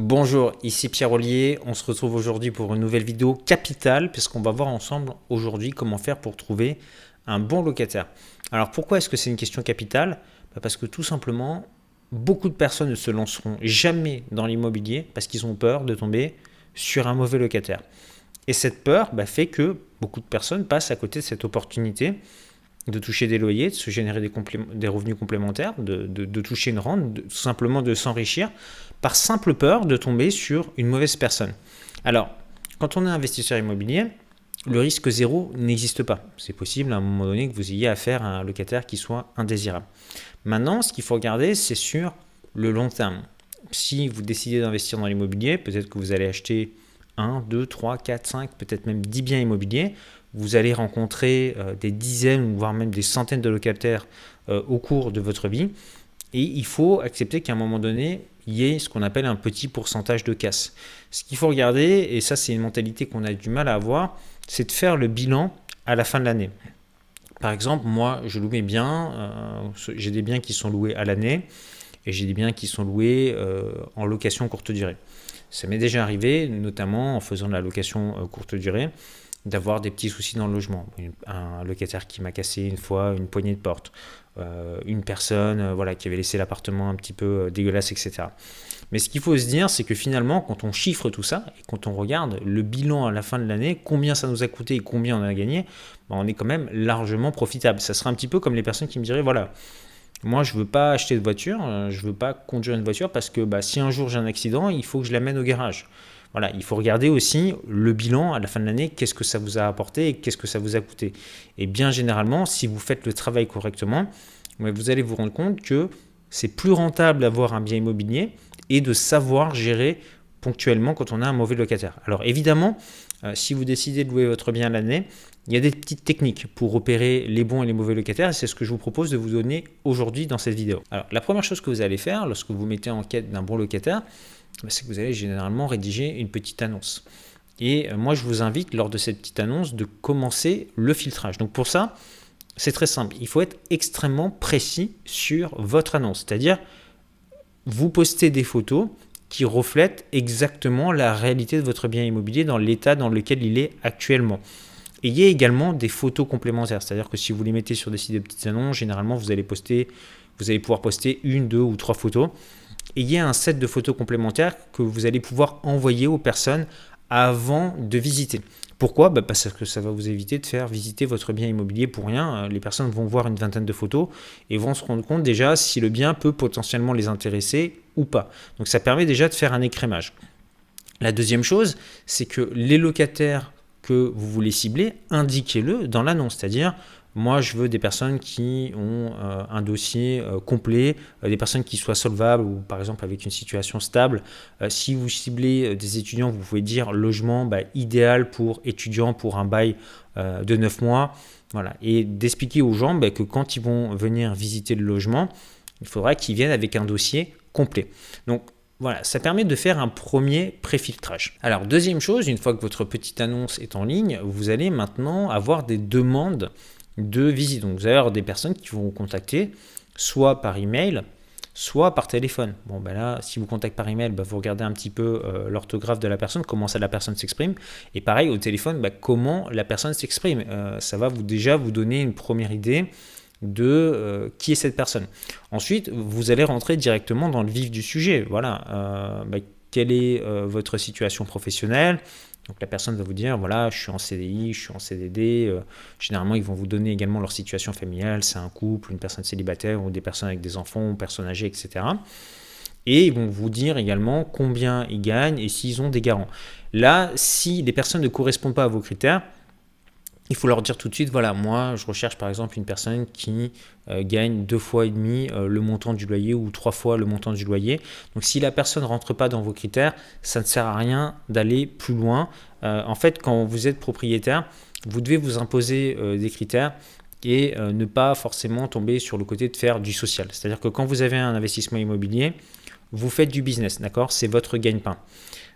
Bonjour, ici Pierre Ollier. On se retrouve aujourd'hui pour une nouvelle vidéo capitale, puisqu'on va voir ensemble aujourd'hui comment faire pour trouver un bon locataire. Alors pourquoi est-ce que c'est une question capitale? Bah, Parce que tout simplement, beaucoup de personnes ne se lanceront jamais dans l'immobilier parce qu'ils ont peur de tomber sur un mauvais locataire. Et cette peur bah, fait que beaucoup de personnes passent à côté de cette opportunité de toucher des loyers, de se générer des, revenus complémentaires, de, toucher une rente, tout simplement de s'enrichir, par simple peur de tomber sur une mauvaise personne. Alors, quand on est investisseur immobilier, le risque zéro n'existe pas. C'est possible à un moment donné que vous ayez affaire à un locataire qui soit indésirable. Maintenant, ce qu'il faut regarder, c'est sur le long terme. Si vous décidez d'investir dans l'immobilier, peut-être que vous allez acheter 1, 2, 3, 4, 5, peut-être même 10 biens immobiliers vous allez rencontrer euh, des dizaines, voire même des centaines de locataires euh, au cours de votre vie. Et il faut accepter qu'à un moment donné, il y ait ce qu'on appelle un petit pourcentage de casse. Ce qu'il faut regarder, et ça c'est une mentalité qu'on a du mal à avoir, c'est de faire le bilan à la fin de l'année. Par exemple, moi, je loue mes biens, euh, j'ai des biens qui sont loués à l'année et j'ai des biens qui sont loués en location courte durée. Ça m'est déjà arrivé, notamment en faisant de la location courte durée d'avoir des petits soucis dans le logement. Un locataire qui m'a cassé une fois une poignée de porte, euh, une personne euh, voilà, qui avait laissé l'appartement un petit peu euh, dégueulasse, etc. Mais ce qu'il faut se dire, c'est que finalement, quand on chiffre tout ça, et quand on regarde le bilan à la fin de l'année, combien ça nous a coûté et combien on a gagné, ben, on est quand même largement profitable. Ça sera un petit peu comme les personnes qui me diraient, voilà, moi je veux pas acheter de voiture, je veux pas conduire une voiture parce que bah, si un jour j'ai un accident, il faut que je l'amène au garage. Il faut regarder aussi le bilan à la fin de l'année, qu'est-ce que ça vous a apporté et qu'est-ce que ça vous a coûté. Et bien généralement, si vous faites le travail correctement, vous allez vous rendre compte que c'est plus rentable d'avoir un bien immobilier et de savoir gérer ponctuellement quand on a un mauvais locataire. Alors évidemment, euh, si vous décidez de louer votre bien l'année, il y a des petites techniques pour repérer les bons et les mauvais locataires c'est ce que je vous propose de vous donner aujourd'hui dans cette vidéo. Alors la première chose que vous allez faire lorsque vous mettez en quête d'un bon locataire, c'est que vous allez généralement rédiger une petite annonce. Et euh, moi, je vous invite, lors de cette petite annonce, de commencer le filtrage. Donc pour ça, c'est très simple. Il faut être extrêmement précis sur votre annonce. C'est-à-dire, vous postez des photos qui reflètent exactement la réalité de votre bien immobilier dans l'état dans lequel il est actuellement. Ayez également des photos complémentaires. C'est-à-dire que si vous les mettez sur des sites de petites annonces, généralement, vous allez poster, vous allez pouvoir poster une, deux ou trois photos ayez un set de photos complémentaires que vous allez pouvoir envoyer aux personnes avant de visiter. Pourquoi? Bah, Parce que ça va vous éviter de faire visiter votre bien immobilier pour rien. Les personnes vont voir une vingtaine de photos et vont se rendre compte déjà si le bien peut potentiellement les intéresser ou pas. Donc ça permet déjà de faire un écrémage. La deuxième chose, c'est que les locataires que vous voulez cibler, indiquez-le dans l'annonce. C'est-à-dire, moi, je veux des personnes qui ont euh, un dossier euh, complet, euh, des personnes qui soient solvables ou par exemple avec une situation stable. si vous ciblez des étudiants, vous pouvez dire logement bah, idéal pour étudiants pour un bail de 9 mois. Voilà. Et d'expliquer aux gens bah, que quand ils vont venir visiter le logement, il faudra qu'ils viennent avec un dossier complet. Donc, voilà, ça permet de faire un premier préfiltrage. Alors, deuxième chose, une fois que votre petite annonce est en ligne, vous allez maintenant avoir des demandes de visite. Donc vous allez avoir des personnes qui vont vous contacter, soit par email, soit par téléphone. Bon, ben là, si vous contactez par email, ben vous regardez un petit peu euh, l'orthographe de la personne, comment ça la personne s'exprime. Et pareil, au téléphone, ben, comment la personne s'exprime. Euh, ça va vous déjà vous donner une première idée de euh, qui est cette personne. Ensuite, vous allez rentrer directement dans le vif du sujet. Voilà, ben, quelle est votre situation professionnelle donc la personne va vous dire, voilà, je suis en CDI, je suis en CDD. Euh, généralement, ils vont vous donner également leur situation familiale, c'est un couple, une personne célibataire ou des personnes avec des enfants, personnes âgées, etc. Et ils vont vous dire également combien ils gagnent et s'ils ont des garants. Là, si les personnes ne correspondent pas à vos critères, il faut leur dire tout de suite, voilà, moi, je recherche par exemple une personne qui euh, gagne deux fois et demi euh, le montant du loyer ou trois fois le montant du loyer. Donc si la personne ne rentre pas dans vos critères, ça ne sert à rien d'aller plus loin. Euh, en fait, quand vous êtes propriétaire, vous devez vous imposer des critères et ne pas forcément tomber sur le côté de faire du social. C'est-à-dire que quand vous avez un investissement immobilier, vous faites du business, d'accord? C'est votre gagne-pain.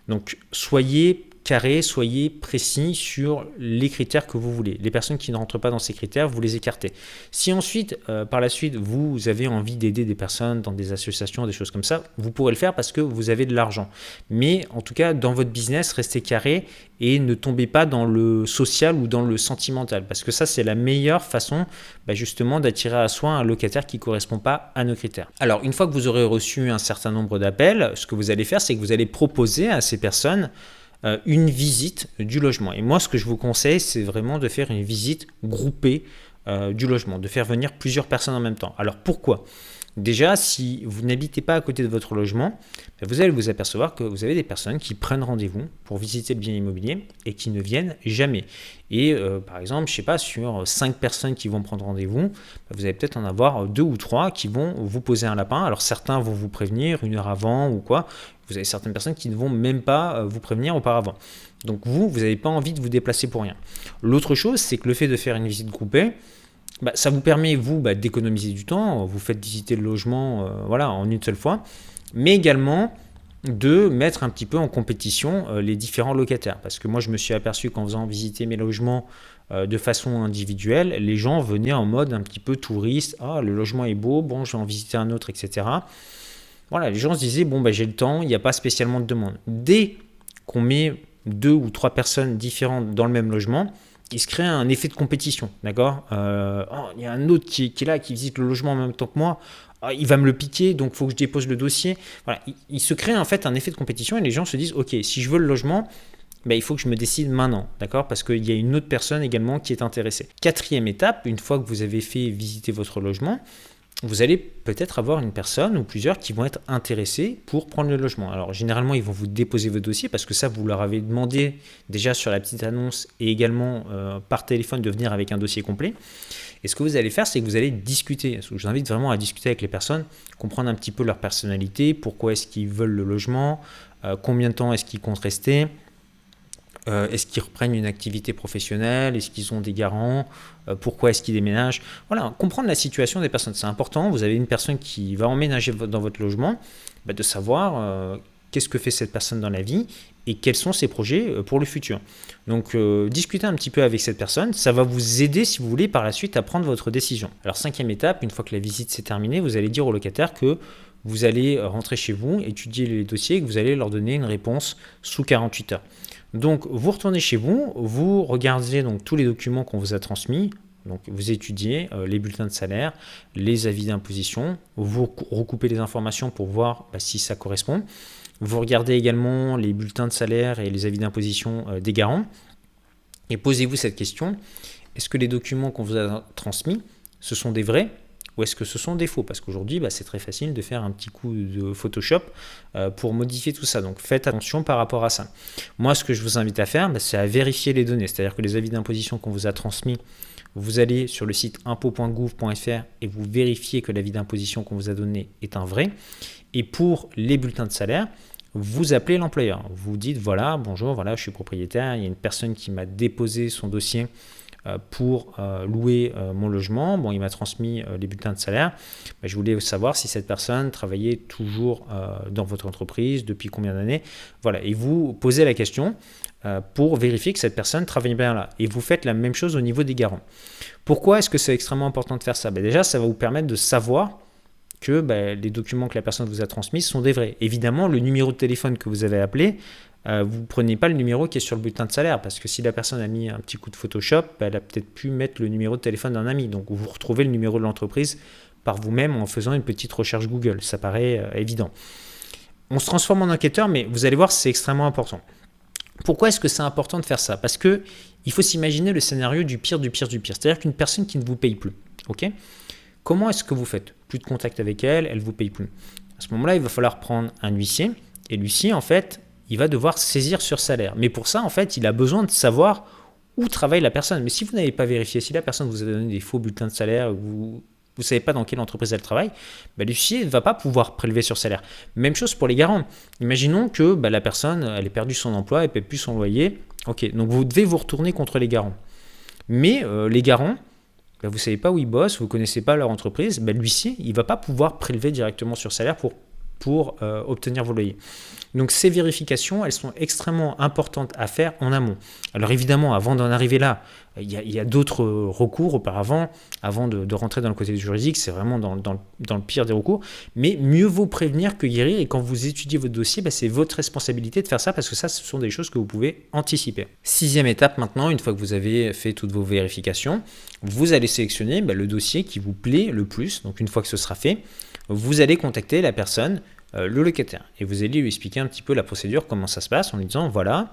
Donc soyez carré, soyez précis sur les critères que vous voulez. Les personnes qui ne rentrent pas dans ces critères, vous les écartez. Si ensuite, euh, par la suite, vous avez envie d'aider des personnes dans des associations, des choses comme ça, vous pourrez le faire parce que vous avez de l'argent. Mais en tout cas, dans votre business, restez carré et ne tombez pas dans le social ou dans le sentimental parce que ça, c'est la meilleure façon bah, justement d'attirer à soi un locataire qui ne correspond pas à nos critères. Alors, une fois que vous aurez reçu un certain nombre d'appels, ce que vous allez faire, c'est que vous allez proposer à ces personnes euh, une visite du logement. Et moi, ce que je vous conseille, c'est vraiment de faire une visite groupée euh, du logement, de faire venir plusieurs personnes en même temps. Alors pourquoi? Déjà, si vous n'habitez pas à côté de votre logement, ben, vous allez vous apercevoir que vous avez des personnes qui prennent rendez-vous pour visiter le bien immobilier et qui ne viennent jamais. Et euh, par exemple, je sais pas, sur 5 personnes qui vont prendre rendez-vous, ben, vous allez peut-être en avoir deux ou trois qui vont vous poser un lapin. Alors certains vont vous prévenir une heure avant ou quoi. Vous avez certaines personnes qui ne vont même pas euh, vous prévenir auparavant. Donc vous, vous n'avez pas envie de vous déplacer pour rien. L'autre chose, c'est que le fait de faire une visite groupée, bah, ça vous permet, vous, bah, d'économiser du temps. Vous faites visiter le logement euh, voilà, en une seule fois. Mais également de mettre un petit peu en compétition euh, les différents locataires. Parce que moi, je me suis aperçu qu'en faisant visiter mes logements euh, de façon individuelle, les gens venaient en mode un petit peu touriste. Ah, le logement est beau, bon, je vais en visiter un autre, etc. Voilà, les gens se disaient, bon, bah, j'ai le temps, il n'y a pas spécialement de demande. Dès qu'on met deux ou trois personnes différentes dans le même logement, il se crée un effet de compétition, d'accord? Euh, oh, Il y a un autre qui, est là, qui visite le logement en même temps que moi, ah, il va me le piquer, donc il faut que je dépose le dossier. Voilà, il, se crée en fait un effet de compétition et les gens se disent, ok, si je veux le logement, ben, il faut que je me décide maintenant, d'accord? Parce qu'il y a une autre personne également qui est intéressée. Quatrième étape, une fois que vous avez fait visiter votre logement, vous allez peut-être avoir une personne ou plusieurs qui vont être intéressés pour prendre le logement. Alors généralement, ils vont vous déposer votre dossier parce que ça, vous leur avez demandé déjà sur la petite annonce et également euh, par téléphone de venir avec un dossier complet. Et ce que vous allez faire, c'est que vous allez discuter. Je vous invite vraiment à discuter avec les personnes, comprendre un petit peu leur personnalité, pourquoi est-ce qu'ils veulent le logement, euh, combien de temps est-ce qu'ils comptent rester, euh, est-ce qu'ils reprennent une activité professionnelle? Est-ce qu'ils ont des garants? Euh, Pourquoi est-ce qu'ils déménagent? Voilà, comprendre la situation des personnes, c'est important. Vous avez une personne qui va emménager dans votre logement, bah, de savoir euh, qu'est-ce que fait cette personne dans la vie et quels sont ses projets pour le futur. Donc discutez un petit peu avec cette personne, ça va vous aider si vous voulez par la suite à prendre votre décision. Alors cinquième étape, une fois que la visite s'est terminée, vous allez dire au locataire que vous allez rentrer chez vous, étudier les dossiers et que vous allez leur donner une réponse sous 48 heures. Donc vous retournez chez vous, vous regardez donc tous les documents qu'on vous a transmis, donc vous étudiez euh, les bulletins de salaire, les avis d'imposition, vous recoupez les informations pour voir bah, si ça correspond. Vous regardez également les bulletins de salaire et les avis d'imposition euh, des garants et posez-vous cette question est-ce que les documents qu'on vous a transmis, ce sont des vrais? Ou est-ce que ce sont des faux? Parce qu'aujourd'hui, bah, c'est très facile de faire un petit coup de Photoshop euh, pour modifier tout ça. Donc faites attention par rapport à ça. Moi, ce que je vous invite à faire, bah, c'est à vérifier les données. C'est-à-dire que les avis d'imposition qu'on vous a transmis, vous allez sur le site impôt.gouv.fr et vous vérifiez que l'avis d'imposition qu'on vous a donné est un vrai. Et pour les bulletins de salaire, vous appelez l'employeur. Vous dites voilà, bonjour, voilà, je suis propriétaire, il y a une personne qui m'a déposé son dossier pour euh, louer euh, mon logement. Bon, il m'a transmis les bulletins de salaire. je voulais savoir si cette personne travaillait toujours dans votre entreprise, depuis combien d'années? Voilà, et vous posez la question pour vérifier que cette personne travaille bien là. Et vous faites la même chose au niveau des garants. Pourquoi est-ce que c'est extrêmement important de faire ça? Ben Déjà, ça va vous permettre de savoir que ben, les documents que la personne vous a transmis sont des vrais. Évidemment, le numéro de téléphone que vous avez appelé, euh, vous ne prenez pas le numéro qui est sur le bulletin de salaire, parce que si la personne a mis un petit coup de Photoshop, elle a peut-être pu mettre le numéro de téléphone d'un ami. Donc vous retrouvez le numéro de l'entreprise par vous-même en faisant une petite recherche Google. Ça paraît euh, évident. On se transforme en enquêteur, mais vous allez voir, c'est extrêmement important. Pourquoi est-ce que c'est important de faire ça? Parce que il faut s'imaginer le scénario du pire, du pire, du pire. C'est-à-dire qu'une personne qui ne vous paye plus. Comment est-ce que vous faites? Plus de contact avec elle, elle vous paye plus. À ce moment-là, il va falloir prendre un huissier. Et l'huissier, en fait, il va devoir saisir sur salaire. Mais pour ça, en fait, il a besoin de savoir où travaille la personne. Mais si vous n'avez pas vérifié, si la personne vous a donné des faux bulletins de salaire, vous ne savez pas dans quelle entreprise elle travaille, bah, l'huissier ne va pas pouvoir prélever sur salaire. Même chose pour les garants. Imaginons que bah, la personne, elle ait perdu son emploi, elle ne paie plus son loyer. Ok, donc vous devez vous retourner contre les garants. Mais euh, les garants, bah, vous ne savez pas où ils bossent, vous ne connaissez pas leur entreprise, l'huissier, il ne va pas pouvoir prélever directement sur salaire pour pour obtenir vos loyers. Donc ces vérifications, elles sont extrêmement importantes à faire en amont. Alors évidemment, avant d'en arriver là, il y a, d'autres recours auparavant, avant de, rentrer dans le côté juridique, c'est vraiment dans, le pire des recours. Mais mieux vaut prévenir que guérir, et quand vous étudiez votre dossier, bah, c'est votre responsabilité de faire ça, parce que ça, ce sont des choses que vous pouvez anticiper. Sixième étape maintenant, une fois que vous avez fait toutes vos vérifications, vous allez sélectionner bah, le dossier qui vous plaît le plus. Donc une fois que ce sera fait, vous allez contacter la personne euh, le locataire. Et vous allez lui expliquer un petit peu la procédure, comment ça se passe, en lui disant voilà,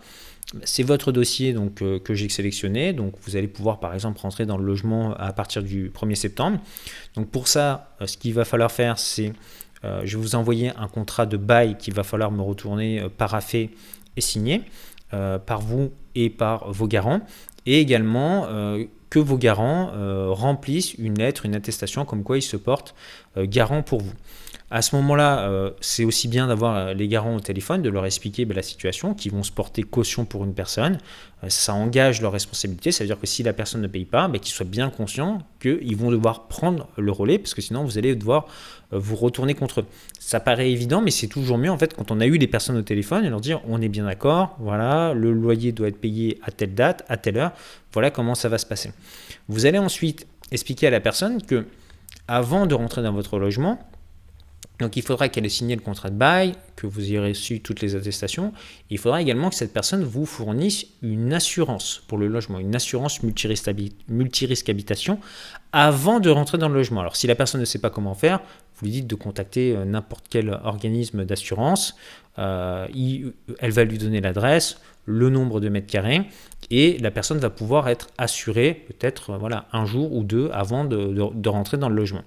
c'est votre dossier donc, euh, que j'ai sélectionné. Donc vous allez pouvoir par exemple rentrer dans le logement à partir du 1er septembre. Donc pour ça, euh, ce qu'il va falloir faire, c'est je vais vous envoyer un contrat de bail qu'il va falloir me retourner paraffé et signé par vous et par vos garants. Et également que vos garants remplissent une lettre, une attestation comme quoi ils se portent garant pour vous. À ce moment-là, euh, c'est aussi bien d'avoir euh, les garants au téléphone, de leur expliquer ben, la situation, qu'ils vont se porter caution pour une personne. Euh, ça engage leur responsabilité. Ça veut dire que si la personne ne paye pas, ben, qu'ils soient bien conscients qu'ils vont devoir prendre le relais, parce que sinon vous allez devoir vous retourner contre eux. Ça paraît évident, mais c'est toujours mieux en fait quand on a eu les personnes au téléphone et leur dire on est bien d'accord, voilà, le loyer doit être payé à telle date, à telle heure, voilà comment ça va se passer. Vous allez ensuite expliquer à la personne que avant de rentrer dans votre logement, donc il faudra qu'elle ait signé le contrat de bail, que vous ayez reçu toutes les attestations. Il faudra également que cette personne vous fournisse une assurance pour le logement, une assurance multirisque habitation avant de rentrer dans le logement. Alors si la personne ne sait pas comment faire, vous lui dites de contacter euh, n'importe quel organisme d'assurance. Euh, elle va lui donner l'adresse, le nombre de mètres carrés et la personne va pouvoir être assurée peut-être euh, voilà, un jour ou deux avant de rentrer dans le logement.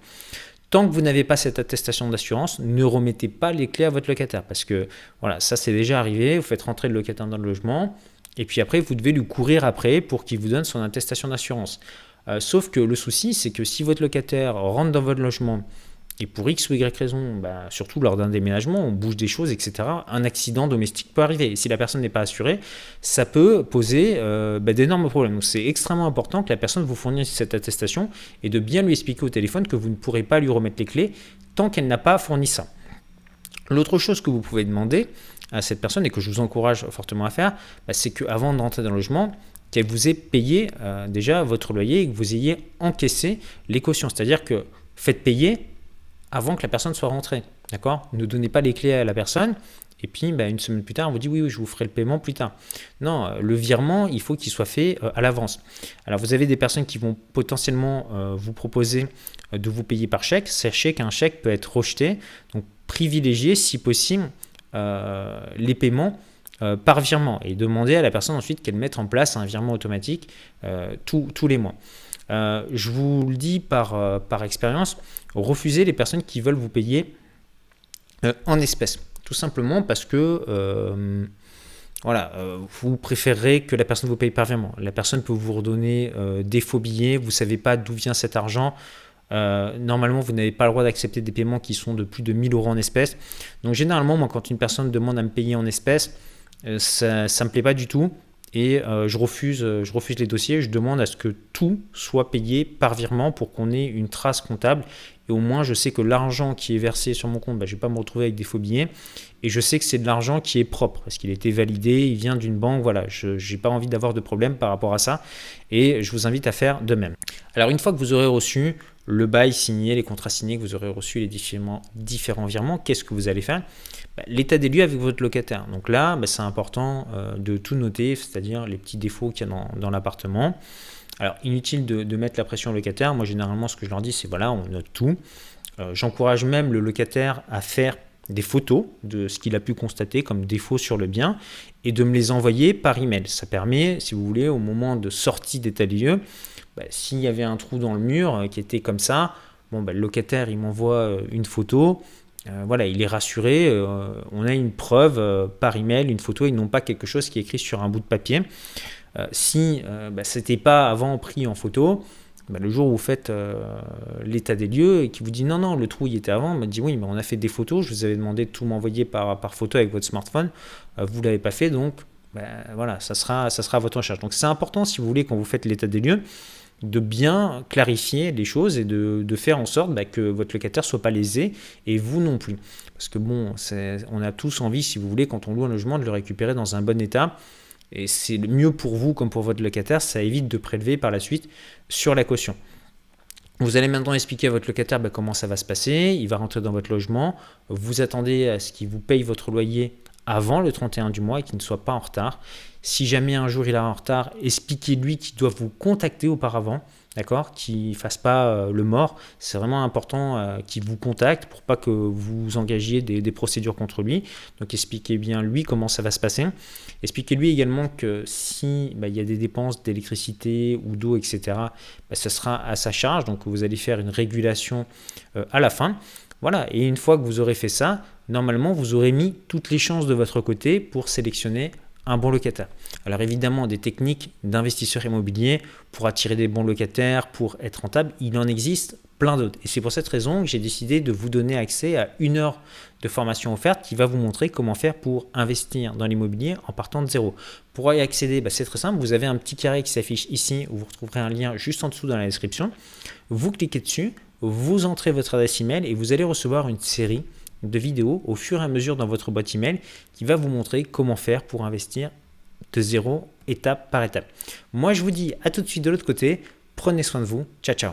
Tant que vous n'avez pas cette attestation d'assurance, ne remettez pas les clés à votre locataire parce que voilà, ça c'est déjà arrivé. Vous faites rentrer le locataire dans le logement et puis après vous devez lui courir après pour qu'il vous donne son attestation d'assurance. Euh, sauf que le souci, c'est que si votre locataire rentre dans votre logement et pour X ou Y raison, bah, surtout lors d'un déménagement, on bouge des choses, etc., un accident domestique peut arriver. Et si la personne n'est pas assurée, ça peut poser euh, bah, d'énormes problèmes. Donc c'est extrêmement important que la personne vous fournisse cette attestation et de bien lui expliquer au téléphone que vous ne pourrez pas lui remettre les clés tant qu'elle n'a pas fourni ça. L'autre chose que vous pouvez demander à cette personne et que je vous encourage fortement à faire, bah, c'est qu'avant de rentrer dans le logement, qu'elle vous ait payé euh, déjà votre loyer et que vous ayez encaissé les cautions. C'est-à-dire que faites payer avant que la personne soit rentrée. D'accord? Ne donnez pas les clés à la personne et puis bah, une semaine plus tard, on vous dit oui, oui, je vous ferai le paiement plus tard. Non, euh, le virement, il faut qu'il soit fait euh, à l'avance. Alors vous avez des personnes qui vont potentiellement euh, vous proposer de vous payer par chèque. Sachez qu'un chèque peut être rejeté. Donc privilégiez si possible les paiements par virement et demandez à la personne ensuite qu'elle mette en place un virement automatique tous les mois. Euh, je vous le dis par, euh, par expérience, refusez les personnes qui veulent vous payer euh, en espèces. Tout simplement parce que voilà, vous préférez que la personne vous paye par virement. La personne peut vous redonner des faux billets, vous ne savez pas d'où vient cet argent. normalement, vous n'avez pas le droit d'accepter des paiements qui sont de plus de 1000 euros en espèces. Donc généralement, moi, quand une personne demande à me payer en espèces, ça ne me plaît pas du tout et euh, je, refuse, euh, je refuse les dossiers, je demande à ce que tout soit payé par virement pour qu'on ait une trace comptable. Et au moins je sais que l'argent qui est versé sur mon compte, bah, je ne vais pas me retrouver avec des faux billets. Et je sais que c'est de l'argent qui est propre parce qu'il a été validé, il vient d'une banque, voilà, je n'ai pas envie d'avoir de problème par rapport à ça. Et je vous invite à faire de même. Alors une fois que vous aurez reçu le bail signé, les contrats signés, que vous aurez reçu les différents, différents virements, qu'est-ce que vous allez faire? Bah, L'état des lieux avec votre locataire. Donc là, bah, c'est important euh, de tout noter, c'est-à-dire les petits défauts qu'il y a dans, l'appartement. Alors, inutile de, mettre la pression au locataire. Moi, généralement, ce que je leur dis, c'est voilà, on note tout. Euh, j'encourage même le locataire à faire des photos de ce qu'il a pu constater comme défaut sur le bien et de me les envoyer par email. Ça permet, si vous voulez, au moment de sortie d'état des lieux, bah, s'il y avait un trou dans le mur euh, qui était comme ça, bon, le locataire il m'envoie une photo, euh, voilà, il est rassuré, on a une preuve par email, une photo, et non pas quelque chose qui est écrit sur un bout de papier. si bah, ce n'était pas avant pris en photo, le jour où vous faites l'état des lieux et qui vous dit non, non, le trou il était avant, me dit oui, mais on a fait des photos, je vous avais demandé de tout m'envoyer par, photo avec votre smartphone, vous ne l'avez pas fait, donc voilà, ça sera, ça sera à votre recherche. Donc c'est important si vous voulez quand vous faites l'état des lieux de bien clarifier les choses et de, faire en sorte bah, que votre locataire soit pas lésé et vous non plus. Parce que bon, on a tous envie, si vous voulez, quand on loue un logement, de le récupérer dans un bon état. Et c'est mieux pour vous comme pour votre locataire, ça évite de prélever par la suite sur la caution. Vous allez maintenant expliquer à votre locataire bah, comment ça va se passer. Il va rentrer dans votre logement. Vous attendez à ce qu'il vous paye votre loyer avant le 31 du mois et qu'il ne soit pas en retard. Si jamais un jour il est en retard, expliquez-lui qu'il doit vous contacter auparavant d'accord, qui ne fasse pas euh, le mort. C'est vraiment important euh, qu'il vous contacte pour pas que vous engagiez des, procédures contre lui. Donc expliquez bien lui comment ça va se passer. Expliquez-lui également que si bah, il y a des dépenses d'électricité ou d'eau, etc., bah, ce sera à sa charge. Donc vous allez faire une régulation euh, à la fin. Voilà, et une fois que vous aurez fait ça, normalement, vous aurez mis toutes les chances de votre côté pour sélectionner un bon locataire. Alors évidemment, des techniques d'investisseurs immobiliers pour attirer des bons locataires, pour être rentable, il en existe plein d'autres. Et c'est pour cette raison que j'ai décidé de vous donner accès à une heure de formation offerte qui va vous montrer comment faire pour investir dans l'immobilier en partant de zéro. Pour y accéder, bah, c'est très simple. Vous avez un petit carré qui s'affiche ici où vous retrouverez un lien juste en dessous dans la description. Vous cliquez dessus, vous entrez votre adresse email et vous allez recevoir une série de vidéos au fur et à mesure dans votre boîte email qui va vous montrer comment faire pour investir de zéro étape par étape. Moi, je vous dis à tout de suite de l'autre côté. Prenez soin de vous. Ciao, ciao.